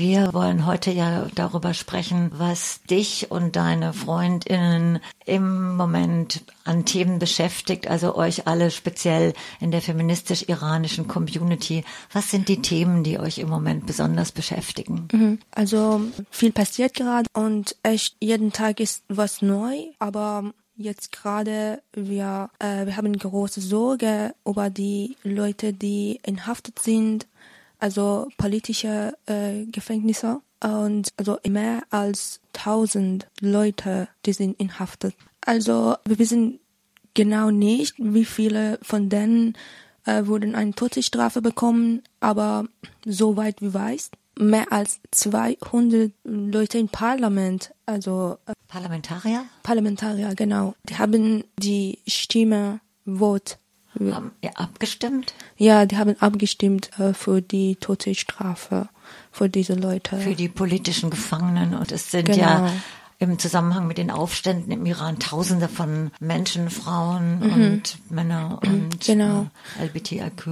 Wir wollen heute ja darüber sprechen, was dich und deine Freundinnen im Moment an Themen beschäftigt, also euch alle speziell in der feministisch-iranischen Community. Was sind die Themen, die euch im Moment besonders beschäftigen? Mhm. Also viel passiert gerade und echt jeden Tag ist was neu, aber jetzt gerade wir äh, wir haben große Sorge über die Leute, die inhaftet sind also politische äh, Gefängnisse und also mehr als 1000 Leute, die sind inhaftet. Also wir wissen genau nicht, wie viele von denen äh, wurden eine Todesstrafe bekommen, aber soweit wie weiß, mehr als 200 Leute im Parlament, also äh, Parlamentarier? Parlamentarier, genau. Die haben die Stimme Vote haben ihr abgestimmt? Ja, die haben abgestimmt äh, für die Todesstrafe für diese Leute. Für die politischen Gefangenen. Und es sind genau. ja im Zusammenhang mit den Aufständen im Iran Tausende von Menschen, Frauen mhm. und Männer und genau. äh, LBTIQ.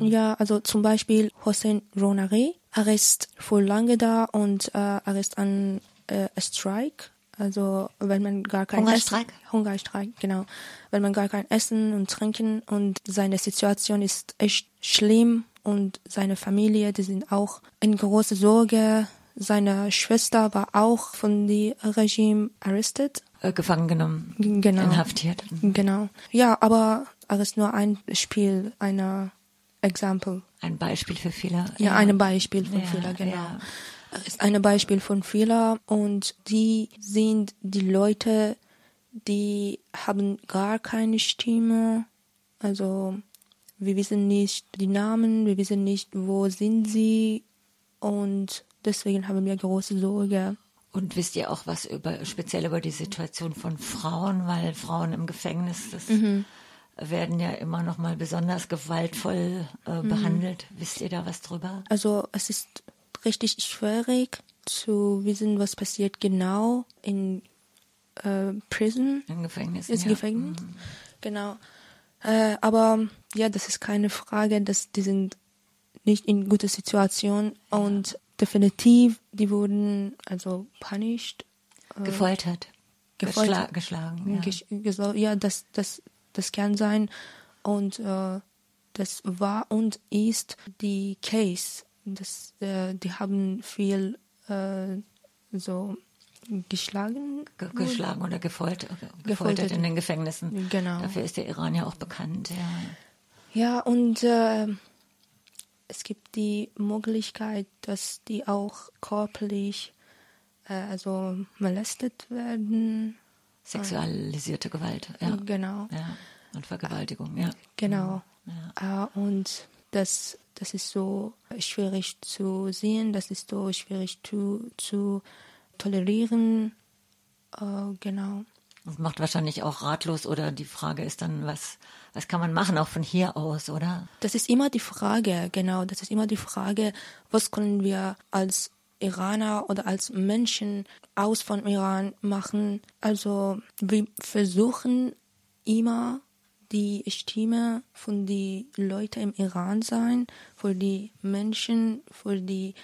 Ja, also zum Beispiel Hossein Ronari, ist vor lange da und äh, ist an äh, Strike also wenn man gar kein Hungerstreik? Essen, Hungerstreik, genau. Wenn man gar kein Essen und Trinken und seine Situation ist echt schlimm und seine Familie, die sind auch in große Sorge. Seine Schwester war auch von dem Regime arrested. Äh, gefangen genommen. Genau. Inhaftiert. Genau. Ja, aber er ist nur ein Spiel einer Example. Ein Beispiel für viele. Ja, ja. ein Beispiel für ja, viele, genau. Ja ist ein Beispiel von Fehler und die sind die Leute, die haben gar keine Stimme. Also wir wissen nicht die Namen, wir wissen nicht, wo sind sie und deswegen haben wir große Sorge. Und wisst ihr auch was über speziell über die Situation von Frauen, weil Frauen im Gefängnis das mhm. werden ja immer noch mal besonders gewaltvoll äh, mhm. behandelt. Wisst ihr da was drüber? Also es ist richtig schwierig zu wissen, was passiert genau in äh, Prison. Im Gefängnis. Ja. Gefängnis. Mhm. Genau. Äh, aber ja, das ist keine Frage, dass die sind nicht in guter Situation und definitiv, die wurden also punished. Äh, gefoltert. Gefoltert. Geschla geschlagen. Ja, ja das, das, das kann sein. Und äh, das war und ist die Case das, äh, die haben viel äh, so geschlagen. Ge geschlagen oder gefoltert, gefoltert, gefoltert, in den Gefängnissen. Genau. Dafür ist der Iran ja auch bekannt. Ja, ja und äh, es gibt die Möglichkeit, dass die auch körperlich äh, also molestet werden. Sexualisierte Gewalt, ja. Genau. Ja. Und Vergewaltigung, ja. Genau. Ja. Äh, und das das ist so schwierig zu sehen, das ist so schwierig zu, zu tolerieren. Äh, genau. Das macht wahrscheinlich auch ratlos oder die Frage ist dann, was, was kann man machen, auch von hier aus, oder? Das ist immer die Frage, genau. Das ist immer die Frage, was können wir als Iraner oder als Menschen aus von Iran machen. Also wir versuchen immer die Stimme von den Leuten im Iran sein, für die Menschen, für die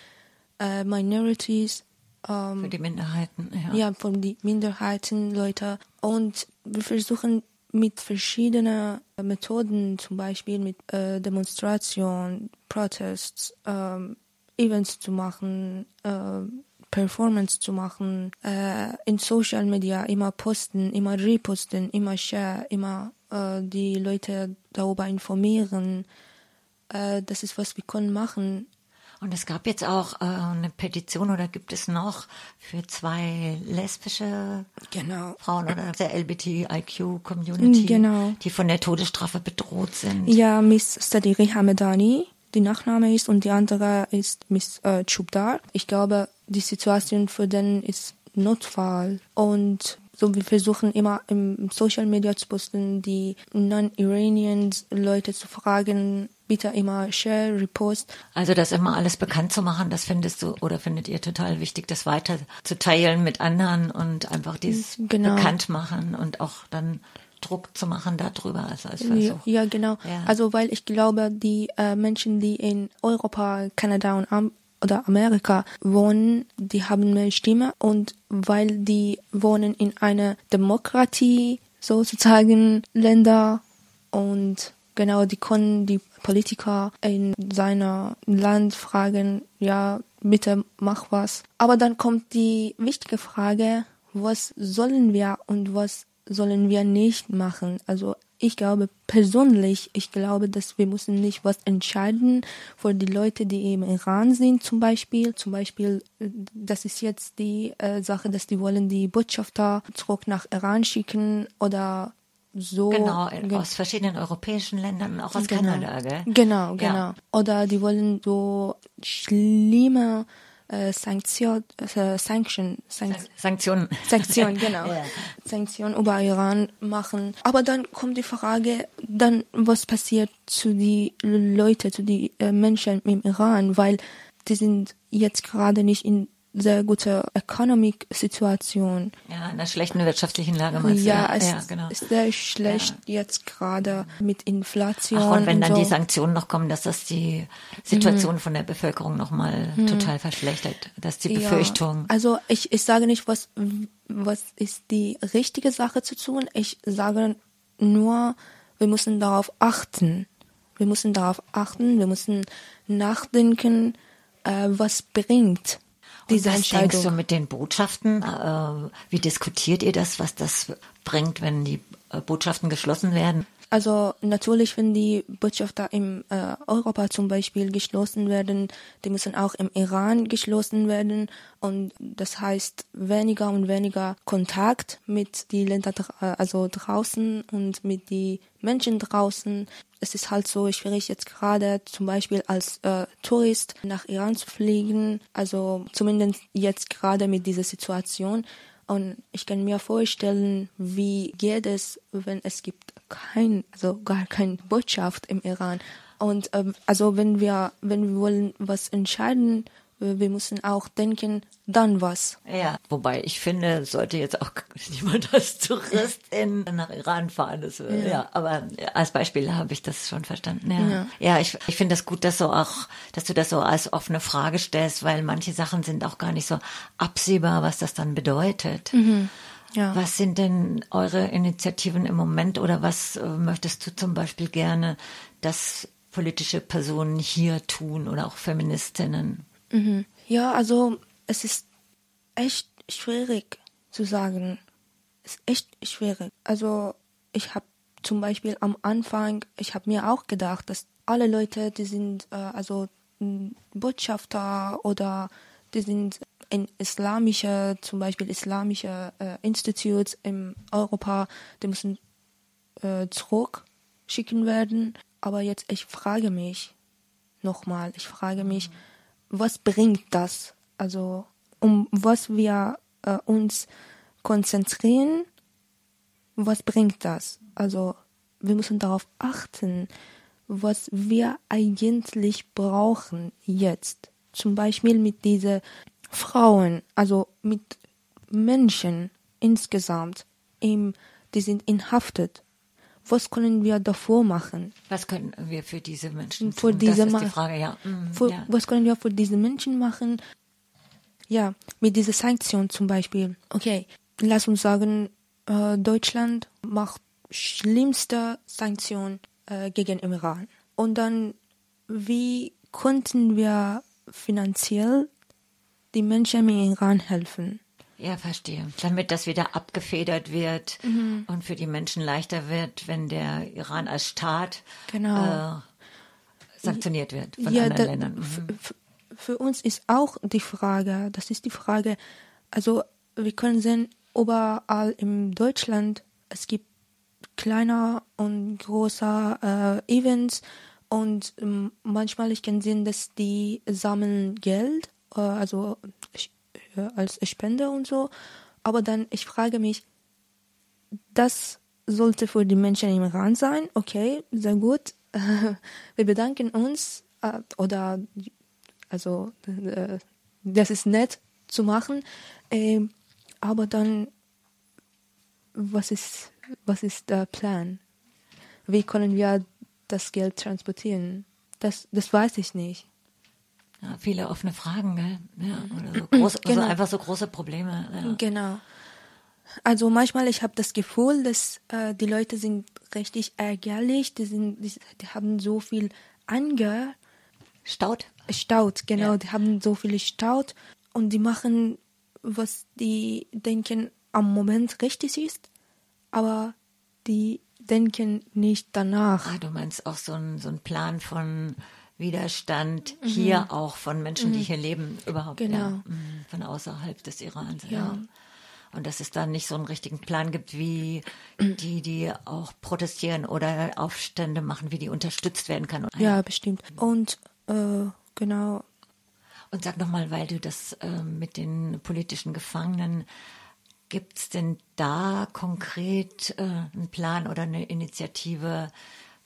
äh, Minorities. Ähm, für die Minderheiten, ja. Ja, von den Minderheiten, Leute. Und wir versuchen mit verschiedenen Methoden, zum Beispiel mit äh, Demonstrationen, Protests, ähm, Events zu machen, äh, Performance zu machen, äh, in Social Media immer posten, immer reposten, immer share, immer äh, die Leute darüber informieren. Äh, das ist, was wir können machen. Und es gab jetzt auch äh, eine Petition oder gibt es noch für zwei lesbische genau. Frauen oder der LBTIQ-Community, genau. die von der Todesstrafe bedroht sind. Ja, Miss Sadiri Hamedani, die Nachname ist, und die andere ist Miss äh, Chubdar. Ich glaube, die Situation für den ist Notfall. Und so, wir versuchen immer im Social Media zu posten, die Non-Iranians Leute zu fragen, bitte immer share, repost. Also das immer alles bekannt zu machen, das findest du oder findet ihr total wichtig, das weiter zu teilen mit anderen und einfach dieses genau. bekannt machen und auch dann Druck zu machen darüber also als Versuch. Ja, genau. Ja. Also weil ich glaube, die äh, Menschen, die in Europa, Kanada und oder Amerika wohnen, die haben mehr Stimme und weil die wohnen in einer Demokratie sozusagen Länder und genau, die können die Politiker in seiner Land fragen, ja, bitte mach was. Aber dann kommt die wichtige Frage, was sollen wir und was sollen wir nicht machen? Also ich glaube persönlich, ich glaube, dass wir müssen nicht was entscheiden für die Leute, die im Iran sind, zum Beispiel. Zum Beispiel, das ist jetzt die äh, Sache, dass die wollen die Botschafter zurück nach Iran schicken oder so. Genau, aus verschiedenen europäischen Ländern, auch aus genau. Kanada, gell? Genau, genau. Ja. Oder die wollen so schlimme äh, Sanktion, äh, Sanction, Sank Sanktionen. Sanktionen, genau. yeah. Sanktionen über Iran machen. Aber dann kommt die Frage, dann was passiert zu die Leute, zu die äh, Menschen im Iran, weil die sind jetzt gerade nicht in sehr gute Economic-Situation. Ja, in einer schlechten wirtschaftlichen Lage meinst du? Ja, es ja, genau. ist sehr schlecht ja. jetzt gerade mit Inflation. Ach, und wenn und dann so. die Sanktionen noch kommen, dass das die Situation mhm. von der Bevölkerung nochmal mhm. total verschlechtert. Das ist die Befürchtung. Ja, also ich, ich sage nicht, was, was ist die richtige Sache zu tun. Ich sage nur, wir müssen darauf achten. Wir müssen darauf achten, wir müssen nachdenken, äh, was bringt diese was Entscheidung. denkst du mit den Botschaften? Äh, wie diskutiert ihr das, was das bringt, wenn die äh, Botschaften geschlossen werden? Also natürlich, wenn die Botschafter im äh, Europa zum Beispiel geschlossen werden, die müssen auch im Iran geschlossen werden und das heißt weniger und weniger Kontakt mit die Länder also draußen und mit die Menschen draußen. Es ist halt so schwierig jetzt gerade zum Beispiel als äh, Tourist nach Iran zu fliegen, also zumindest jetzt gerade mit dieser Situation. Und ich kann mir vorstellen, wie geht es, wenn es gibt kein, also gar keine Botschaft im Iran. Und ähm, also wenn wir, wenn wir wollen was entscheiden, äh, wir müssen auch denken, dann was. Ja, wobei ich finde, sollte jetzt auch niemand als Tourist in, nach Iran fahren. Das, ja. ja, aber als Beispiel habe ich das schon verstanden. Ja, ja. ja ich, ich finde das gut, dass du auch, dass du das so als offene Frage stellst, weil manche Sachen sind auch gar nicht so absehbar, was das dann bedeutet. Mhm. Ja. Was sind denn eure Initiativen im Moment oder was äh, möchtest du zum Beispiel gerne, dass politische Personen hier tun oder auch Feministinnen? Mhm. Ja, also es ist echt schwierig zu sagen. Es ist echt schwierig. Also ich habe zum Beispiel am Anfang, ich habe mir auch gedacht, dass alle Leute, die sind äh, also Botschafter oder die sind in islamische, zum Beispiel islamische äh, Institutes in Europa, die müssen äh, zurückschicken werden. Aber jetzt, ich frage mich nochmal, ich frage mich, was bringt das? Also, um was wir äh, uns konzentrieren, was bringt das? Also, wir müssen darauf achten, was wir eigentlich brauchen jetzt. Zum Beispiel mit dieser Frauen, also mit Menschen insgesamt, im, die sind inhaftet. Was können wir davor machen? Was können wir für diese Menschen tun? Für diese das ist die Frage, ja. Mhm, für, ja. Was können wir für diese Menschen machen? Ja, mit dieser Sanktion zum Beispiel. Okay, lass uns sagen, äh, Deutschland macht schlimmste Sanktion äh, gegen Iran. Und dann, wie konnten wir finanziell die Menschen im Iran helfen. Ja, verstehe. Damit das wieder abgefedert wird mhm. und für die Menschen leichter wird, wenn der Iran als Staat genau. äh, sanktioniert wird von ja, anderen da, Ländern. Mhm. Für uns ist auch die Frage, das ist die Frage, also wir können sehen, überall in Deutschland, es gibt kleiner und großer äh, Events und ähm, manchmal ich kann sehen, dass die sammeln Geld äh, also äh, als Spender und so. Aber dann, ich frage mich, das sollte für die Menschen im Iran sein. Okay, sehr gut. Wir bedanken uns äh, oder also das ist nett zu machen. Ähm, aber dann, was ist, was ist der Plan? Wie können wir das Geld transportieren? Das, das weiß ich nicht. Ja, viele offene Fragen, gell? Ja, oder so groß, Genau. also einfach so große Probleme. Ja. Genau. Also manchmal ich habe das Gefühl, dass äh, die Leute sind richtig ärgerlich, die sind, die, die haben so viel Anger, Staut? Staut, genau, Ja. die haben so viel Staut und die machen, was die denken am Moment richtig ist, aber die denken nicht danach. Ah, du meinst auch so ein, so ein Plan von Widerstand hier auch von Menschen, die hier leben, überhaupt. Genau. Ja, mhm, von außerhalb des Irans. Ja. Ja. Und dass es da nicht so einen richtigen Plan gibt, wie die, die auch protestieren oder Aufstände machen, wie die unterstützt werden kann. Ja, bestimmt. Und äh, genau, Und sag nochmal, weil du das ähm, mit den politischen Gefangenen, gibt es denn da konkret äh, einen Plan oder eine Initiative,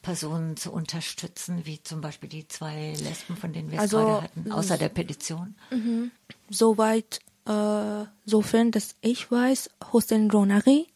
Personen zu unterstützen, wie zum Beispiel die zwei Lesben, von denen wir es Also, gerade hatten, außer der Petition? soweit, äh, sofern, dass ich weiß, Hossein Ronari,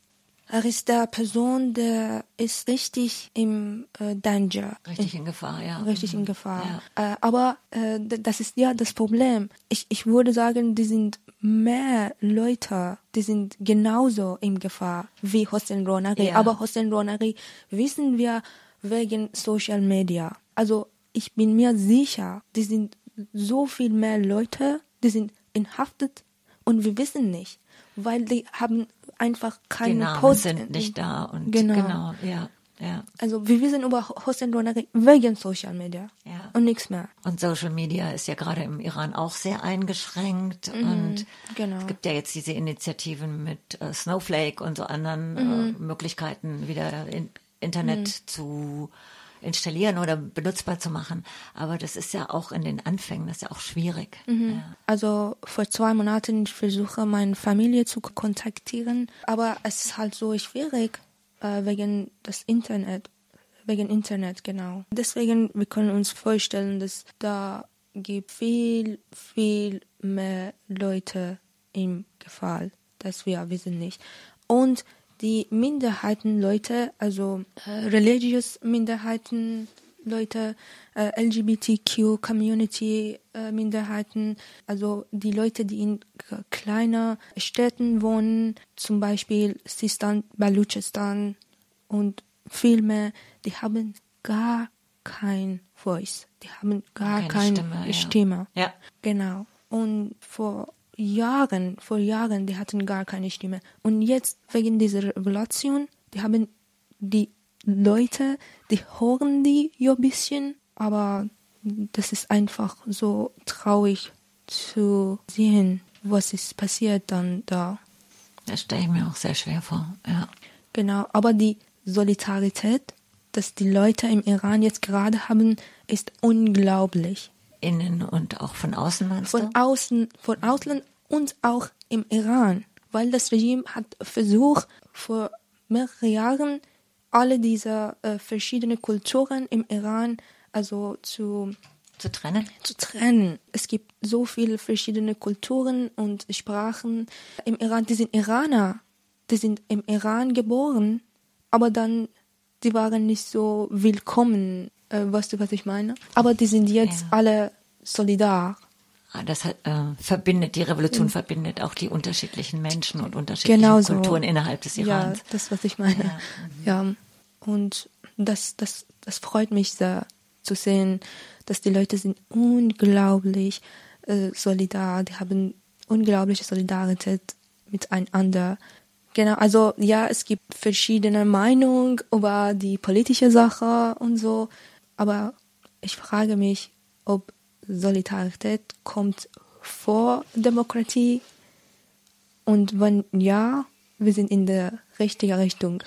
er ist der Person, der ist richtig im äh, Danger. Richtig in Gefahr, ja. richtig in Mhm. Gefahr. Äh, aber äh, das ist ja das Problem. Ich, ich würde sagen, die sind mehr Leute, die sind genauso in Gefahr wie Hossein Ronari. Ja. Aber Hossein Ronari wissen wir wegen Social Media. Also ich bin mir sicher, die sind so viel mehr Leute, die sind inhaftet und wir wissen nicht, weil die haben einfach keine Namen Post. sind nicht da und Genau. genau, ja, ja. Also wir wissen über Hossein Ronari wegen Social Media Ja. und nichts mehr. Und Social Media ist ja gerade im Iran auch sehr eingeschränkt. und genau. es gibt ja jetzt diese Initiativen mit äh, Snowflake und so anderen Mhm. äh, Möglichkeiten, wieder in, Internet zu installieren oder benutzbar zu machen. Aber das ist ja auch in den Anfängen, das ist ja auch schwierig. Mhm. Ja. Also vor zwei Monaten ich versuche meine Familie zu kontaktieren, aber es ist halt so schwierig äh, wegen des Internet, wegen Internet genau. Deswegen wir können uns vorstellen, dass da gibt viel viel mehr Leute im Gefahr, das wir wissen nicht. Und die Minderheitenleute, also äh, religious Minderheiten Leute, äh, LGBTQ Community äh, Minderheiten, also die Leute, die in kleiner Städten wohnen, zum Beispiel Sistan, Baluchistan und viel mehr, die haben gar kein Voice, die haben gar Keine keine Stimme. Stimme. Ja. Genau. Und vor Jahren, vor Jahren, die hatten gar keine Stimme. Und jetzt wegen dieser Revolution, die haben die Leute, die hören die ja ein bisschen, aber das ist einfach so traurig zu sehen, was ist passiert dann da. Das stelle ich mir auch sehr schwer vor. Ja. Genau, aber die Solidarität, dass die Leute im Iran jetzt gerade haben, ist unglaublich. Innen und auch von außen meinst du? von außen, von Ausland und auch im Iran, weil das Regime hat versucht, vor mehreren Jahren alle diese äh, verschiedenen Kulturen im Iran also zu, Zu trennen? zu trennen. Es gibt so viele verschiedene Kulturen und Sprachen im Iran. Die sind Iraner, die sind im Iran geboren, aber dann die waren nicht so willkommen. Äh, weißt du, was ich meine? Aber die sind jetzt Ja. alle solidar. Ah, Das hat, äh, verbindet, die Revolution verbindet auch die unterschiedlichen Menschen und unterschiedliche Genau so. Kulturen innerhalb des Irans. Ja, das, was ich meine. Ja. Ja. Und das, das, das freut mich sehr zu sehen, dass die Leute sind unglaublich äh, solidar, die haben unglaubliche Solidarität miteinander. Genau, also ja, es gibt verschiedene Meinungen über die politische Sache und so, aber ich frage mich, ob Solidarität kommt vor Demokratie und wenn ja, wir sind in der richtigen Richtung.